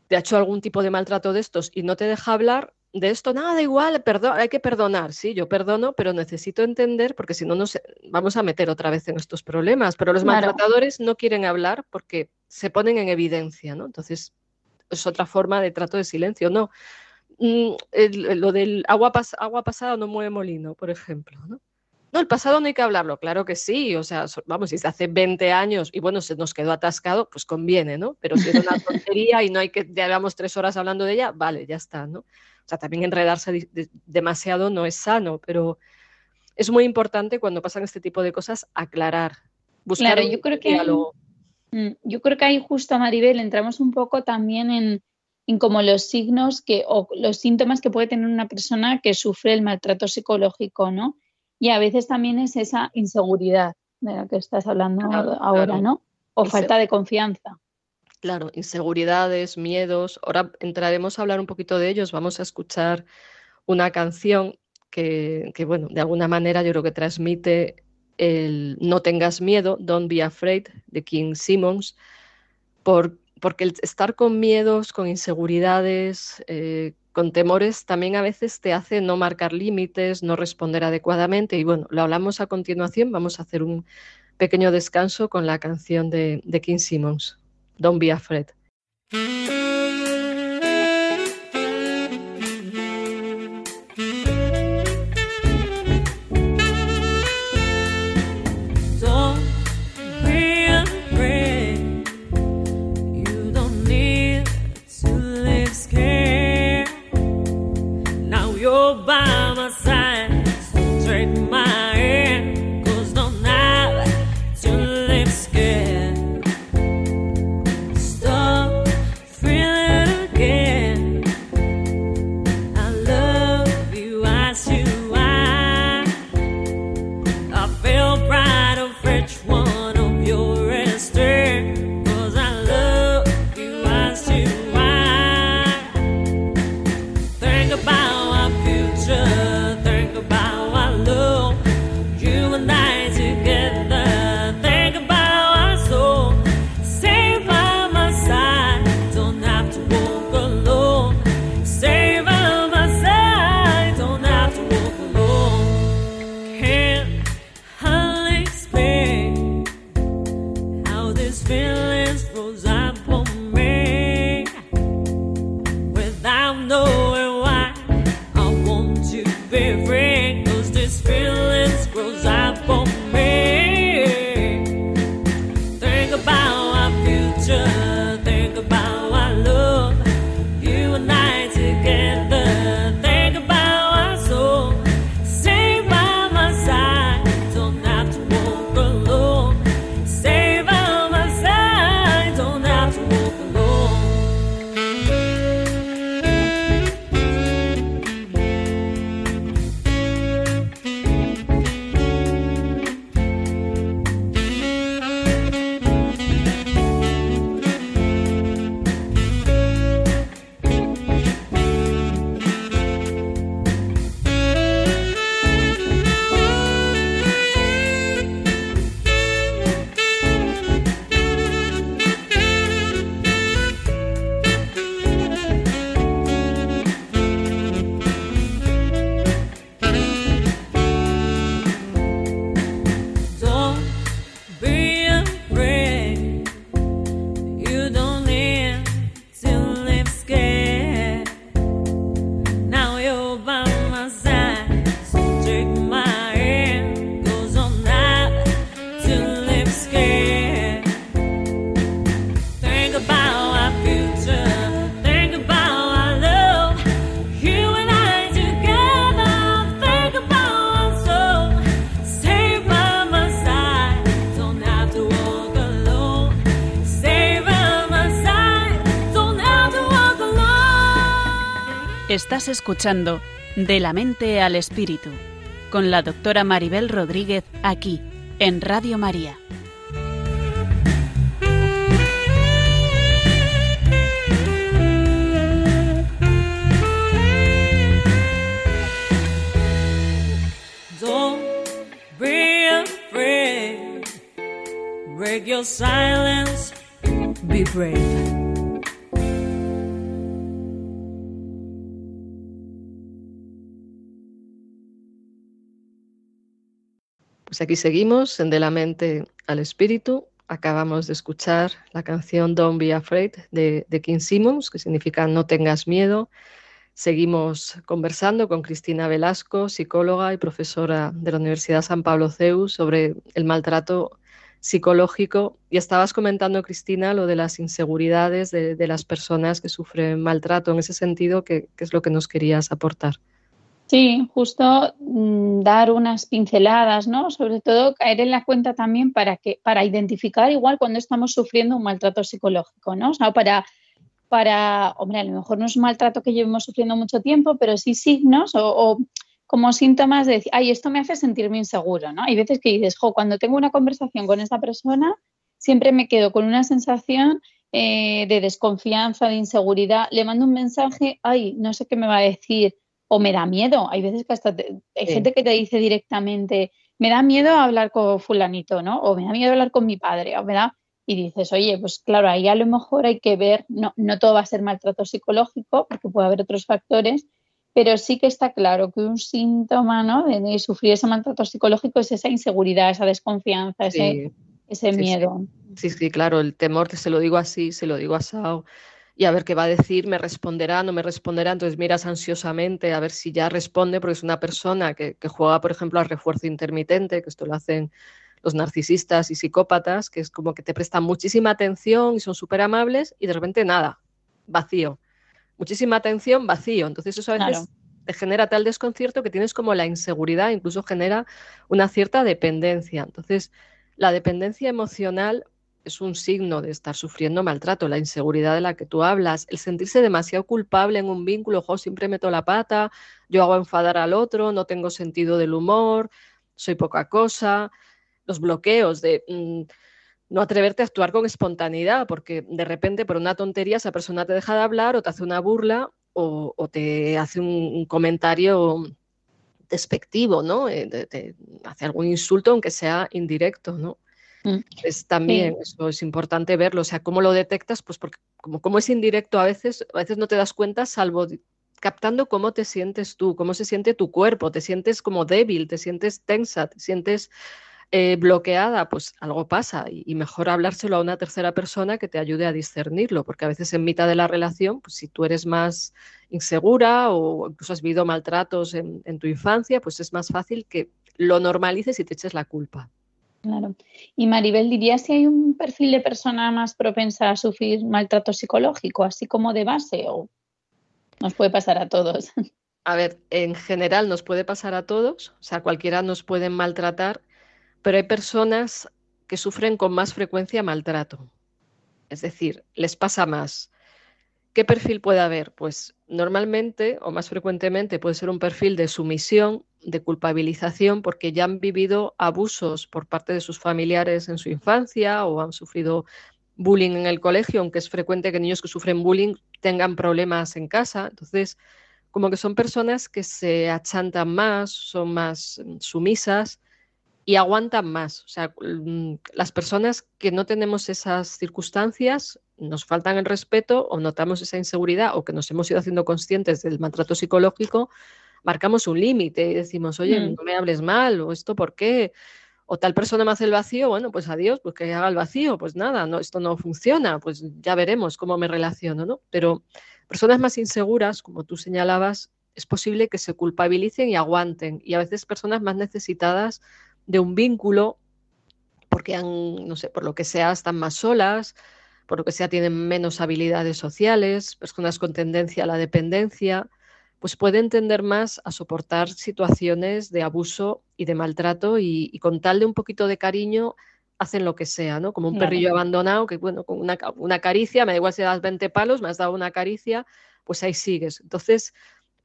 te ha hecho algún tipo de maltrato de estos y no te deja hablar, de esto nada, igual, perdón, hay que perdonar, sí, yo perdono, pero necesito entender porque si no nos vamos a meter otra vez en estos problemas. Pero los maltratadores no quieren hablar porque se ponen en evidencia, ¿no? Entonces es otra forma de trato de silencio, no. Mm, lo del agua, agua pasada no mueve molino, por ejemplo, ¿no? No, el pasado no hay que hablarlo, claro que sí. O sea, vamos, si se hace 20 años y bueno, se nos quedó atascado, pues conviene, ¿no? Pero si es una tontería y no hay que, llevamos tres horas hablando de ella, vale, ya está, ¿no? O sea, también enredarse demasiado no es sano, pero es muy importante cuando pasan este tipo de cosas aclarar, buscar claro, yo creo que mm, yo creo que ahí justo, Maribel, entramos un poco también en, en como los signos que, o los síntomas que puede tener una persona que sufre el maltrato psicológico, ¿no? Y a veces también es esa inseguridad de la que estás hablando ahora, ¿no? O falta de confianza. Claro, inseguridades, miedos. Ahora entraremos a hablar un poquito de ellos. Vamos a escuchar una canción que, bueno, de alguna manera yo creo que transmite el No tengas miedo, Don't be afraid, de King Simmons, por, porque el estar con miedos, con inseguridades, eh, con temores también a veces te hace no marcar límites, no responder adecuadamente. Y bueno, lo hablamos a continuación. Vamos a hacer un pequeño descanso con la canción de, de King Simmons, Don't Be Afraid. Escuchando De la mente al espíritu con la doctora Maribel Rodríguez aquí en Radio María. Break your silence. Be. Pues aquí seguimos en De la mente al espíritu. Acabamos de escuchar la canción Don't Be Afraid de, de King Simmons, que significa No tengas miedo. Seguimos conversando con Cristina Velasco, psicóloga y profesora de la Universidad San Pablo CEU, sobre el maltrato psicológico. Y estabas comentando, Cristina, lo de las inseguridades de, las personas que sufren maltrato. En ese sentido, ¿qué, qué es lo que nos querías aportar? Sí, justo mm, dar unas pinceladas, ¿no? Sobre todo caer en la cuenta también para que, para identificar igual cuando estamos sufriendo un maltrato psicológico, ¿no? O sea, para, para, hombre, a lo mejor no es un maltrato que llevemos sufriendo mucho tiempo, pero sí signos o, o como síntomas de decir, ay, esto me hace sentirme inseguro, ¿no? Hay veces que dices, jo, cuando tengo una conversación con esta persona, siempre me quedo con una sensación eh, de desconfianza, de inseguridad, le mando un mensaje, ay, no sé qué me va a decir o me da miedo. Hay veces que hasta te, hay sí. gente que te dice directamente, me da miedo hablar con fulanito, ¿no? O me da miedo hablar con mi padre, o me da... Y dices, oye, pues claro, ahí a lo mejor hay que ver, no, no todo va a ser maltrato psicológico, porque puede haber otros factores, pero sí que está claro que un síntoma ¿no? de, de sufrir ese maltrato psicológico es esa inseguridad, esa desconfianza, sí. ese, ese sí, miedo. Sí. sí, claro, el temor, que se lo digo así, se lo digo asado y a ver qué va a decir, me responderá, no me responderá, entonces miras ansiosamente a ver si ya responde, porque es una persona que, que, juega, por ejemplo, al refuerzo intermitente, que esto lo hacen los narcisistas y psicópatas, que es como que te prestan muchísima atención y son súper amables y de repente nada, vacío. Muchísima atención, vacío. Entonces eso a veces claro. te genera tal desconcierto que tienes como la inseguridad, incluso genera una cierta dependencia. Entonces, la dependencia emocional es un signo de estar sufriendo maltrato, la inseguridad de la que tú hablas, el sentirse demasiado culpable en un vínculo, jo, siempre meto la pata, yo hago enfadar al otro, no tengo sentido del humor, soy poca cosa, los bloqueos de mmm, no atreverte a actuar con espontaneidad, porque de repente por una tontería esa persona te deja de hablar o te hace una burla o, te hace un, un comentario despectivo, ¿no? Eh, te, te hace algún insulto, aunque sea indirecto, ¿no? Es también, sí. eso es importante verlo, o sea, cómo lo detectas, pues porque como, como, es indirecto a veces, a veces no te das cuenta, salvo captando cómo te sientes tú, cómo se siente tu cuerpo, te sientes como débil, te sientes tensa, te sientes eh, bloqueada, pues algo pasa y, y, mejor hablárselo a una tercera persona que te ayude a discernirlo, porque a veces en mitad de la relación, pues si tú eres más insegura o incluso has vivido maltratos en, en tu infancia, pues es más fácil que lo normalices y te eches la culpa. Claro. Y Maribel, ¿dirías si hay un perfil de persona más propensa a sufrir maltrato psicológico, así como de base, o nos puede pasar a todos? A ver, en general nos puede pasar a todos, o sea, cualquiera nos pueden maltratar, pero hay personas que sufren con más frecuencia maltrato. Es decir, les pasa más. ¿Qué perfil puede haber? Pues normalmente o más frecuentemente puede ser un perfil de sumisión, de culpabilización, porque ya han vivido abusos por parte de sus familiares en su infancia o han sufrido bullying en el colegio, aunque es frecuente que niños que sufren bullying tengan problemas en casa. Entonces, como que son personas que se achantan más, son más mm, sumisas y aguantan más. O sea, mm, las personas que no tenemos esas circunstancias nos faltan el respeto o notamos esa inseguridad o que nos hemos ido haciendo conscientes del maltrato psicológico, marcamos un límite y decimos, oye, mm. no me hables mal o esto por qué. O tal persona me hace el vacío, bueno, pues adiós, pues que haga el vacío, pues nada, no, esto no funciona, pues ya veremos cómo me relaciono, ¿no? Pero personas más inseguras, como tú señalabas, es posible que se culpabilicen y aguanten. Y a veces personas más necesitadas de un vínculo, porque han, no sé, por lo que sea, están más solas, por lo que sea, tienen menos habilidades sociales, personas con tendencia a la dependencia, pues pueden tender más a soportar situaciones de abuso y de maltrato y, y con tal de un poquito de cariño hacen lo que sea, ¿no? Como un claro. perrillo abandonado que, bueno, con una, una, caricia, me da igual si das 20 palos, me has dado una caricia, pues ahí sigues. Entonces,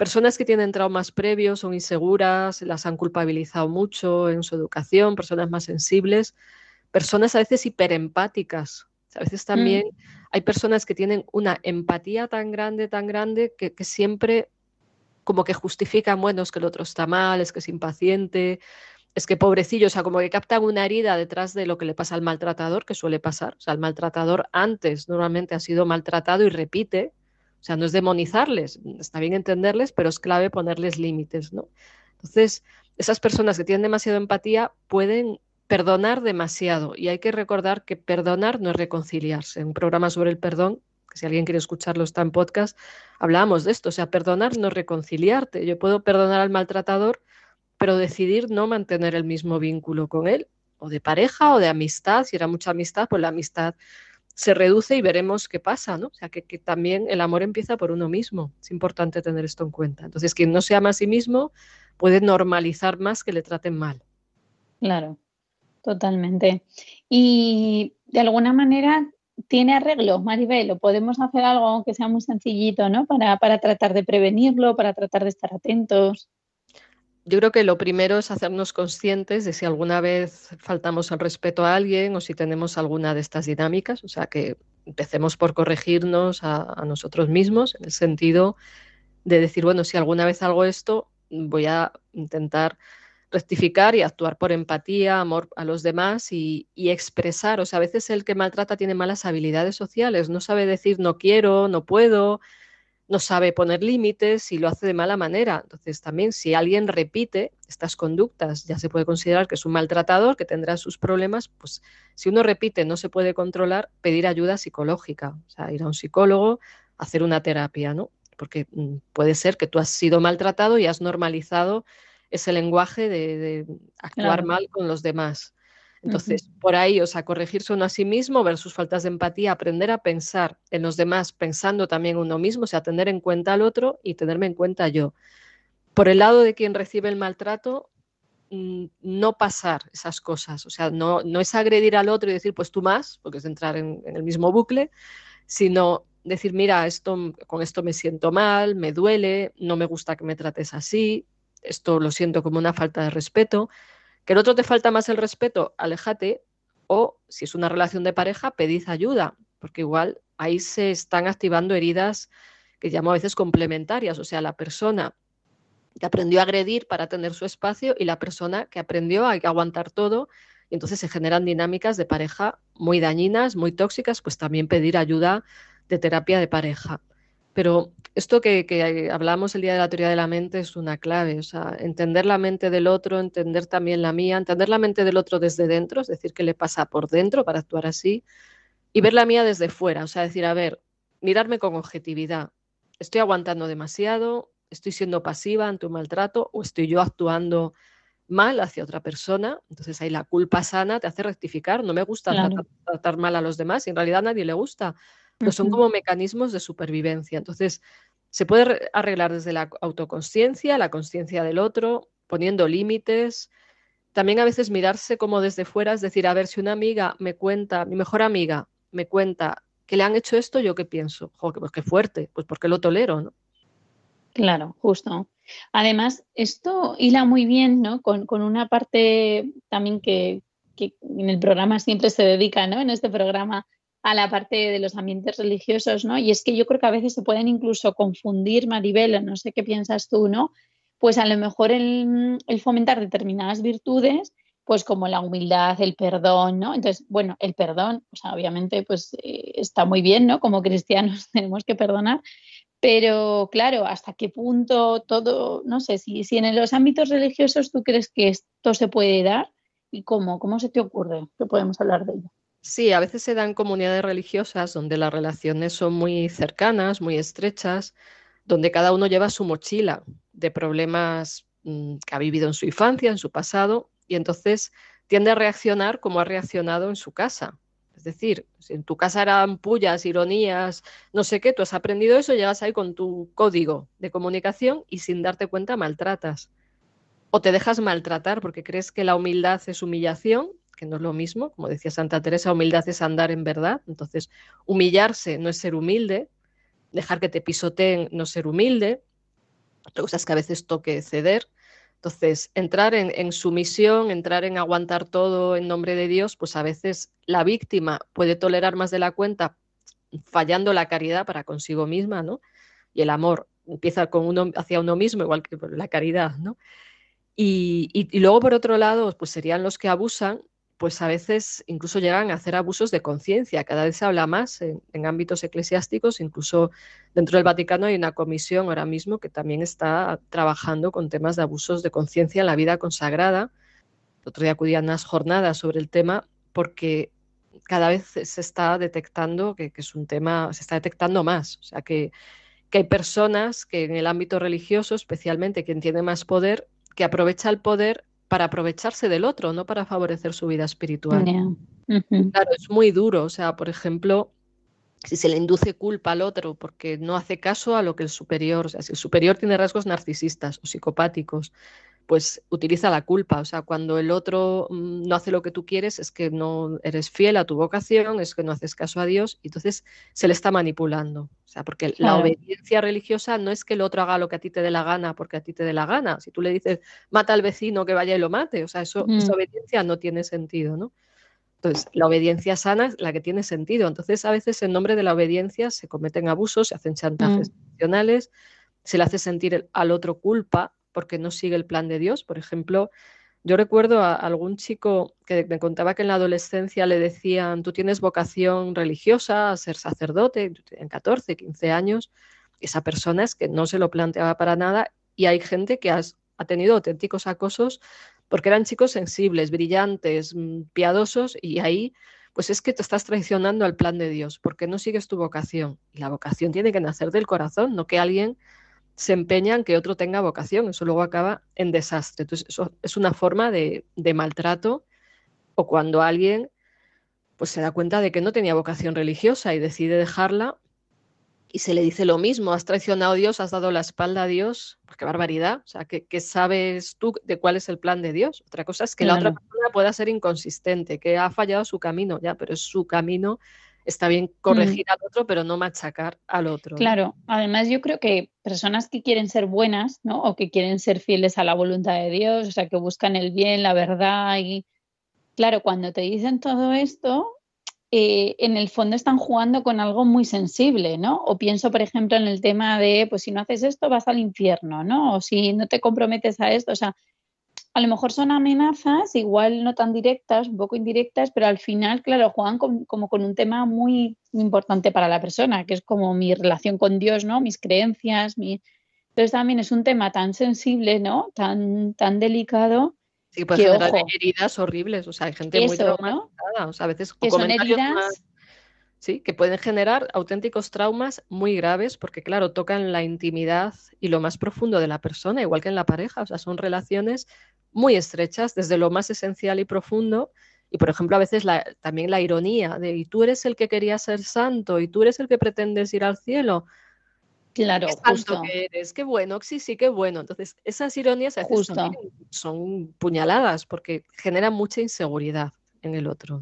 Personas que tienen traumas previos, son inseguras, las han culpabilizado mucho en su educación, personas más sensibles, personas a veces hiperempáticas. A veces también mm. hay personas que tienen una empatía tan grande, tan grande, que, que siempre como que justifican, bueno, es que el otro está mal, es que es impaciente, es que pobrecillo, o sea, como que captan una herida detrás de lo que le pasa al maltratador, que suele pasar. O sea, el maltratador antes normalmente ha sido maltratado y repite. O sea, no es demonizarles, está bien entenderles, pero es clave ponerles límites, ¿no? Entonces, esas personas que tienen demasiada empatía pueden perdonar demasiado y hay que recordar que perdonar no es reconciliarse. Un programa sobre el perdón, que si alguien quiere escucharlo está en podcast, hablábamos de esto, o sea, perdonar no reconciliarte. Yo puedo perdonar al maltratador, pero decidir no mantener el mismo vínculo con él, o de pareja o de amistad. Si era mucha amistad, pues la amistad se reduce y veremos qué pasa, ¿no? O sea, que, también el amor empieza por uno mismo. Es importante tener esto en cuenta. Entonces, quien no se ama a sí mismo puede normalizar más que le traten mal. Claro, totalmente. Y de alguna manera tiene arreglo, Maribel, o podemos hacer algo que sea muy sencillito, ¿no? Para, para tratar de prevenirlo, para tratar de estar atentos yo creo que lo primero es hacernos conscientes de si alguna vez faltamos al respeto a alguien o si tenemos alguna de estas dinámicas, o sea, que empecemos por corregirnos a, nosotros mismos en el sentido de decir, bueno, si alguna vez hago esto, voy a intentar rectificar y actuar por empatía, amor a los demás y, y, expresar. O sea, a veces el que maltrata tiene malas habilidades sociales, no sabe decir no quiero, no puedo, no sabe poner límites y lo hace de mala manera. Entonces, también si alguien repite estas conductas, ya se puede considerar que es un maltratador, que tendrá sus problemas, pues si uno repite, no se puede controlar, pedir ayuda psicológica, o sea, ir a un psicólogo, hacer una terapia, ¿no? Porque mm, puede ser que tú has sido maltratado y has normalizado ese lenguaje de, actuar mal con los demás. Entonces, por ahí, o sea, corregirse uno a sí mismo, ver sus faltas de empatía, aprender a pensar en los demás, pensando también uno mismo, o sea, tener en cuenta al otro y tenerme en cuenta yo. Por el lado de quien recibe el maltrato, mm, no pasar esas cosas, o sea, no, no es agredir al otro y decir, pues tú más, porque es entrar en, en el mismo bucle, sino decir, mira, esto, con esto me siento mal, me duele, no me gusta que me trates así, esto lo siento como una falta de respeto ¿Que el otro te falta más el respeto? Aléjate. O si es una relación de pareja, pedid ayuda, porque igual ahí se están activando heridas que llamo a veces complementarias, o sea, la persona que aprendió a agredir para tener su espacio y la persona que aprendió a aguantar todo y entonces se generan dinámicas de pareja muy dañinas, muy tóxicas, pues también pedir ayuda de terapia de pareja. Pero esto que, hablamos el día de la teoría de la mente es una clave, o sea, entender la mente del otro, entender también la mía, entender la mente del otro desde dentro, es decir, qué le pasa por dentro para actuar así, y ver la mía desde fuera, o sea, decir, a ver, mirarme con objetividad, estoy aguantando demasiado, estoy siendo pasiva ante un maltrato o estoy yo actuando mal hacia otra persona, entonces ahí la culpa sana te hace rectificar, no me gusta tratar, tratar, mal a los demás y en realidad a nadie le gusta, pero son como mecanismos de supervivencia. Entonces, se puede arreglar desde la autoconsciencia, la conciencia del otro, poniendo límites. También a veces mirarse como desde fuera, es decir, a ver si una amiga me cuenta, mi mejor amiga me cuenta que le han hecho esto, yo qué pienso, Joder, pues qué fuerte, pues porque lo tolero, ¿no? Claro, justo. Además, esto hila muy bien, ¿no? Con, una parte también que, que, en el programa siempre se dedica, ¿no? En este programa a la parte de los ambientes religiosos, ¿no? Y es que yo creo que a veces se pueden incluso confundir, Maribel, no sé qué piensas tú, ¿no? Pues a lo mejor el, fomentar determinadas virtudes, pues como la humildad, el perdón, ¿no? Entonces, bueno, el perdón, o sea, obviamente, pues eh, está muy bien, ¿no? Como cristianos tenemos que perdonar, pero claro, ¿hasta qué punto todo, no sé, si, si en los ámbitos religiosos tú crees que esto se puede dar y cómo, cómo se te ocurre que podemos hablar de ello? Sí, a veces se dan comunidades religiosas donde las relaciones son muy cercanas, muy estrechas, donde cada uno lleva su mochila de problemas mm, que ha vivido en su infancia, en su pasado, y entonces tiende a reaccionar como ha reaccionado en su casa. Es decir, si en tu casa eran pullas, ironías, no sé qué, tú has aprendido eso, llegas ahí con tu código de comunicación y sin darte cuenta maltratas. O te dejas maltratar porque crees que la humildad es humillación que no es lo mismo. Como decía Santa Teresa, humildad es andar en verdad. Entonces, humillarse no es ser humilde, dejar que te pisoteen no es ser humilde. Otra cosa es que a veces toque ceder. Entonces, entrar en, sumisión, entrar en aguantar todo en nombre de Dios, pues a veces la víctima puede tolerar más de la cuenta fallando la caridad para consigo misma, ¿no? Y el amor empieza con uno hacia uno mismo, igual que la caridad, ¿no? Y, y, y, luego, por otro lado, pues serían los que abusan pues a veces incluso llegan a hacer abusos de conciencia. Cada vez se habla más en, ámbitos eclesiásticos, incluso dentro del Vaticano hay una comisión ahora mismo que también está trabajando con temas de abusos de conciencia en la vida consagrada. El otro día acudían unas jornadas sobre el tema porque cada vez se está detectando que, que, es un tema, se está detectando más. O sea, que, que hay personas que en el ámbito religioso, especialmente quien tiene más poder, que aprovecha el poder para aprovecharse del otro, no para favorecer su vida espiritual. Yeah. Uh -huh. Claro, es muy duro. O sea, por ejemplo, si se le induce culpa al otro porque no hace caso a lo que el superior, o sea, si el superior tiene rasgos narcisistas o psicopáticos, pues utiliza la culpa. O sea, cuando el otro mm, no hace lo que tú quieres, es que no eres fiel a tu vocación, es que no haces caso a Dios, y entonces se le está manipulando. O sea, porque claro. la obediencia religiosa no es que el otro haga lo que a ti te dé la gana porque a ti te dé la gana. Si tú le dices, mata al vecino, que vaya y lo mate, o sea, eso, mm. esa obediencia no tiene sentido, ¿no? Entonces, la obediencia sana es la que tiene sentido. Entonces, a veces en nombre de la obediencia se cometen abusos, se hacen chantajes mm. emocionales, se le hace sentir al otro culpa porque no sigue el plan de Dios. Por ejemplo, yo recuerdo a algún chico que me contaba que en la adolescencia le decían, tú tienes vocación religiosa ser sacerdote, en 14, 15 años. Esa persona es que no se lo planteaba para nada y hay gente que ha tenido auténticos acosos porque eran chicos sensibles, brillantes, mm, piadosos y ahí pues es que te estás traicionando al plan de Dios porque no sigues tu vocación. Y la vocación tiene que nacer del corazón, no que alguien se empeña en que otro tenga vocación. Eso luego acaba en desastre. Entonces, eso es una forma de, de, maltrato o cuando alguien pues se da cuenta de que no tenía vocación religiosa y decide dejarla y se le dice lo mismo, has traicionado a Dios, has dado la espalda a Dios, pues qué barbaridad, o sea, ¿qué, sabes tú de cuál es el plan de Dios? Otra cosa es que claro. la otra persona pueda ser inconsistente, que ha fallado su camino, ya, pero es su camino está bien corregir mm. al otro, pero no machacar al otro. Claro, además yo creo que personas que quieren ser buenas, ¿no? O que quieren ser fieles a la voluntad de Dios, o sea, que buscan el bien, la verdad y claro, cuando te dicen todo esto, eh, en el fondo están jugando con algo muy sensible, ¿no? O pienso, por ejemplo, en el tema de, pues si no haces esto vas al infierno, ¿no? O si no te comprometes a esto, o sea, a lo mejor son amenazas, igual no tan directas, un poco indirectas, pero al final, claro, juegan con, como con un tema muy importante para la persona, que es como mi relación con Dios, ¿no? Mis creencias, mi... Entonces también es un tema tan sensible, ¿no? Tan, tan delicado. Sí, puede generar ojo, heridas horribles, o sea, hay gente eso, muy traumatizada, ¿no? o sea, a veces que son heridas... Más... Sí, que pueden generar auténticos traumas muy graves porque, claro, tocan la intimidad y lo más profundo de la persona, igual que en la pareja, o sea, son relaciones muy estrechas, desde lo más esencial y profundo. Y, por ejemplo, a veces la, también la ironía de, y tú eres el que quería ser santo, y tú eres el que pretendes ir al cielo. Claro, qué justo. que eres, qué bueno, sí, sí, qué bueno. Entonces, esas ironías a veces son puñaladas porque generan mucha inseguridad en el otro.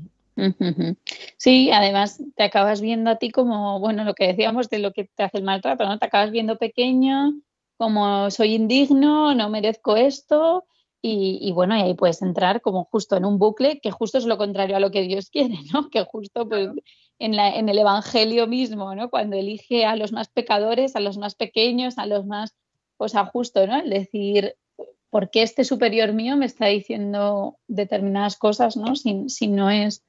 Sí, además te acabas viendo a ti como, bueno, lo que decíamos de lo que te hace el maltrato, ¿no? Te acabas viendo pequeño, como soy indigno, no merezco esto, y, y, bueno, y ahí puedes entrar como justo en un bucle que justo es lo contrario a lo que Dios quiere, ¿no? Que justo pues en, la, en el Evangelio mismo, ¿no? Cuando elige a los más pecadores, a los más pequeños, a los más, pues a justo, ¿no? El decir, ¿por qué este superior mío me está diciendo determinadas cosas, ¿no? Si, si no es,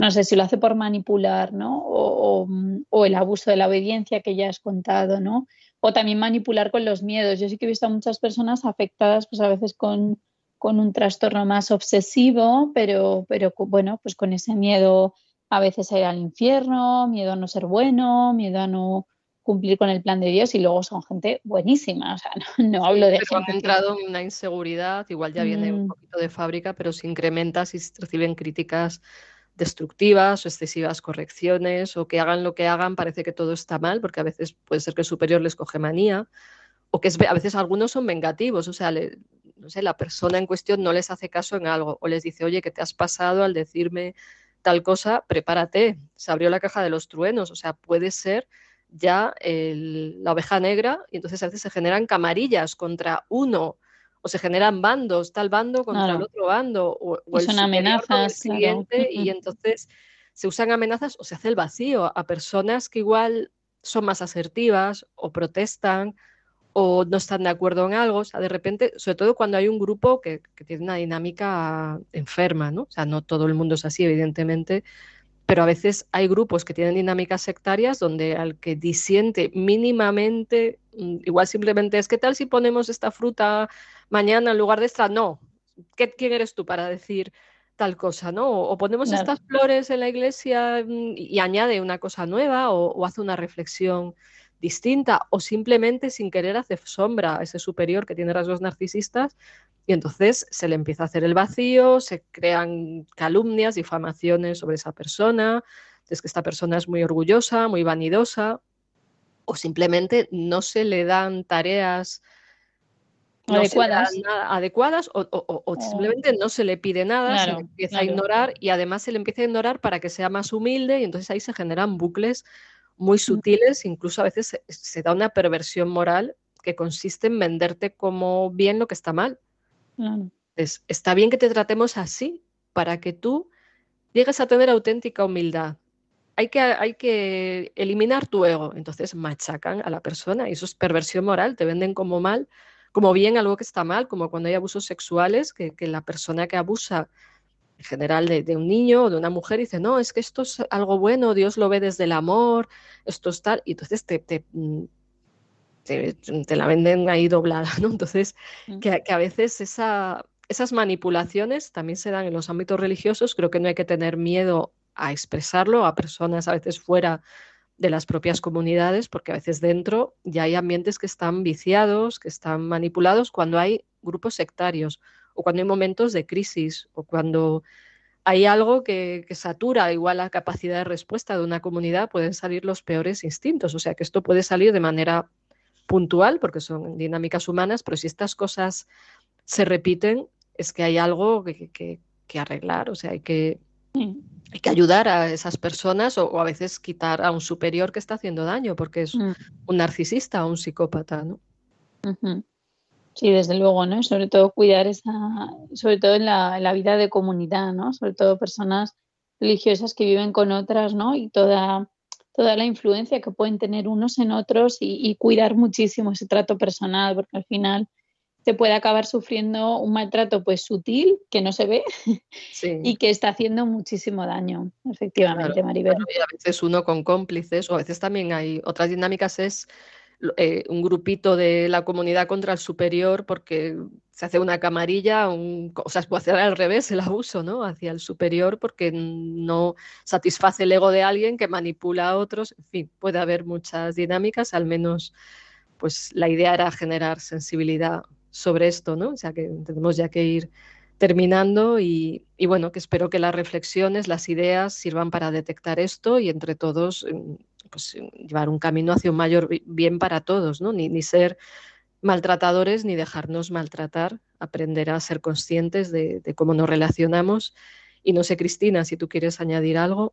no sé, si lo hace por manipular, ¿no? O, o, o el abuso de la obediencia que ya has contado, ¿no? O también manipular con los miedos. Yo sí que he visto a muchas personas afectadas, pues a veces con con un trastorno más obsesivo, pero, pero bueno, pues con ese miedo a veces a ir al infierno, miedo a no ser bueno, miedo a no cumplir con el plan de Dios y luego son gente buenísima, o sea, no, no hablo de pero gente han entrado en una inseguridad, igual ya viene mm. un poquito de fábrica, pero se incrementa si reciben críticas destructivas o excesivas correcciones o que hagan lo que hagan parece que todo está mal porque a veces puede ser que el superior les coge manía o que a veces algunos son vengativos, o sea, no sé, la persona en cuestión no les hace caso en algo o les dice, oye, que te has pasado al decirme tal cosa, prepárate, se abrió la caja de los truenos, o sea, puede ser ya la oveja negra y entonces a veces se generan camarillas contra uno o se generan bandos, tal bando contra el otro bando o, el son amenazas siguiente y entonces se usan amenazas o se hace el vacío a personas que igual son más asertivas o protestan o no están de acuerdo en algo, o sea, de repente, sobre todo cuando hay un grupo que, que, tiene una dinámica enferma, ¿no? O sea, no todo el mundo es así, evidentemente, pero a veces hay grupos que tienen dinámicas sectarias donde al que disiente mínimamente, mm, igual simplemente es, ¿qué tal si ponemos esta fruta mañana en lugar de esta? No, ¿Qué, ¿quién eres tú para decir tal cosa, ¿no? O, ponemos estas flores en la iglesia mm, y, añade una cosa nueva o, hace una reflexión distinta o simplemente sin querer hace sombra a ese superior que tiene rasgos narcisistas y entonces se le empieza a hacer el vacío, se crean calumnias, difamaciones sobre esa persona, es que esta persona es muy orgullosa, muy vanidosa, o simplemente no se le dan tareas adecuadas, o, simplemente no se le pide nada, se le empieza a ignorar y además se le empieza a ignorar para que sea más humilde y entonces ahí se generan bucles muy mm. sutiles, incluso a veces se da una perversión moral que consiste en venderte como bien lo que está mal está bien que te tratemos así para que tú llegues a tener auténtica humildad. Hay que, hay que eliminar tu ego. Entonces machacan a la persona y eso es perversión moral, te venden como mal, como bien algo que está mal, como cuando hay abusos sexuales, que, la persona que abusa en general de, un niño o de una mujer dice, no, es que esto es algo bueno, Dios lo ve desde el amor, esto es tal, y entonces te, te, mm, te, la venden ahí doblada, ¿no? Entonces, mm. que, a veces esas manipulaciones también se dan en los ámbitos religiosos, creo que no hay que tener miedo a expresarlo a personas a veces fuera de las propias comunidades, porque a veces dentro ya hay ambientes que están viciados, que están manipulados cuando hay grupos sectarios o cuando hay momentos de crisis o cuando hay algo que, que, satura igual la capacidad de respuesta de una comunidad, pueden salir los peores instintos. O sea que esto puede salir de manera puntual, porque son dinámicas humanas, pero si estas cosas se repiten, es que hay algo que, arreglar, o sea, hay que, hay que ayudar a esas personas o, a veces quitar a un superior que está haciendo daño, porque es mm. un narcisista o un psicópata, ¿no? Sí, desde luego, ¿no? Sobre todo cuidar esa, sobre todo en la, en la, vida de comunidad, ¿no? Sobre todo personas religiosas que viven con otras, ¿no? Y toda toda la influencia que pueden tener unos en otros y, cuidar muchísimo ese trato personal, porque al final se puede acabar sufriendo un maltrato pues sutil que no se ve y que está haciendo muchísimo daño, efectivamente, Maribel. y a veces uno con cómplices, o a veces también hay otras dinámicas, es eh, un grupito de la comunidad contra el superior porque se hace una camarilla, o sea, se puede hacer al revés el abuso, ¿no? Hacia el superior porque no satisface el ego de alguien que manipula a otros. En fin, puede haber muchas dinámicas, al menos pues la idea era generar sensibilidad sobre esto, ¿no? O sea, que tenemos ya que ir terminando y, bueno, que espero que las reflexiones, las ideas sirvan para detectar esto y entre todos mm, pues, llevar un camino hacia un mayor bien para todos, ¿no? Ni ser maltratadores ni dejarnos maltratar, aprender a ser conscientes de, cómo nos relacionamos. Y no sé, Cristina, si tú quieres añadir algo.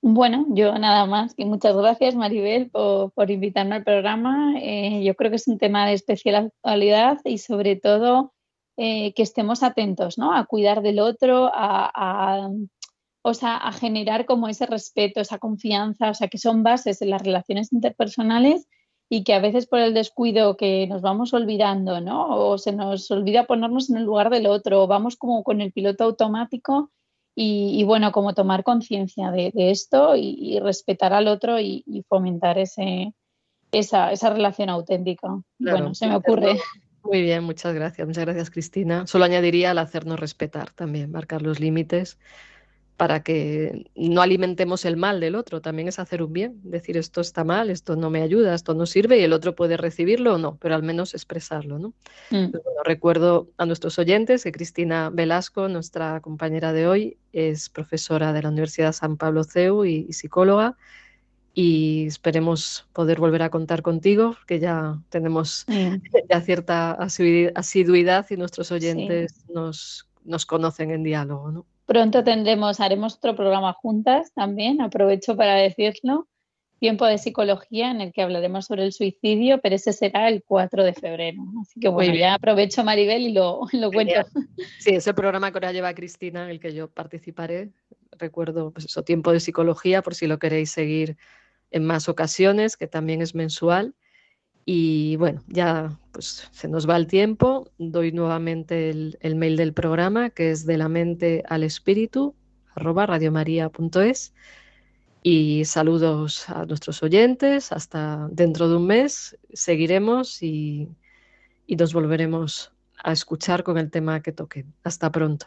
Bueno, yo nada más que muchas gracias, Maribel, por, invitarme al programa. Eh, yo creo que es un tema de especial actualidad y sobre todo eh, que estemos atentos ¿no? a cuidar del otro, a, o sea, a generar como ese respeto, esa confianza, o sea, que son bases en las relaciones interpersonales y que a veces por el descuido que nos vamos olvidando, ¿no? O se nos olvida ponernos en el lugar del otro, o vamos como con el piloto automático y, bueno, como tomar conciencia de, esto y, respetar al otro y, fomentar ese, esa, esa relación auténtica. bueno, se me ocurre. Muy bien, muchas gracias. Muchas gracias, Cristina. Solo añadiría al hacernos respetar también, marcar los límites para que no alimentemos el mal del otro, también es hacer un bien, decir esto está mal, esto no me ayuda, esto no sirve y el otro puede recibirlo o no, pero al menos expresarlo. ¿no? Mm. recuerdo a nuestros oyentes que Cristina Velasco, nuestra compañera de hoy, es profesora de la Universidad San Pablo CEU y, psicóloga y esperemos poder volver a contar contigo, que ya tenemos ya cierta asiduidad y nuestros oyentes nos, nos conocen en diálogo. ¿no? Pronto tendremos, haremos otro programa juntas también, aprovecho para decirlo. tiempo de psicología en el que hablaremos sobre el suicidio, pero ese será el 4 de febrero. Así que bueno, ya aprovecho Maribel y lo, lo cuento. Sí, ese programa que ahora lleva Cristina, en el que yo participaré, recuerdo pues eso, tiempo de psicología, por si lo queréis seguir en más ocasiones, que también es mensual. Y bueno, ya pues se nos va el tiempo. Doy nuevamente el, el mail del programa, que es de la mente al espíritu, arroba radiomaria.es. Y saludos a nuestros oyentes. Hasta dentro de un mes seguiremos y, y nos volveremos a escuchar con el tema que toque. Hasta pronto.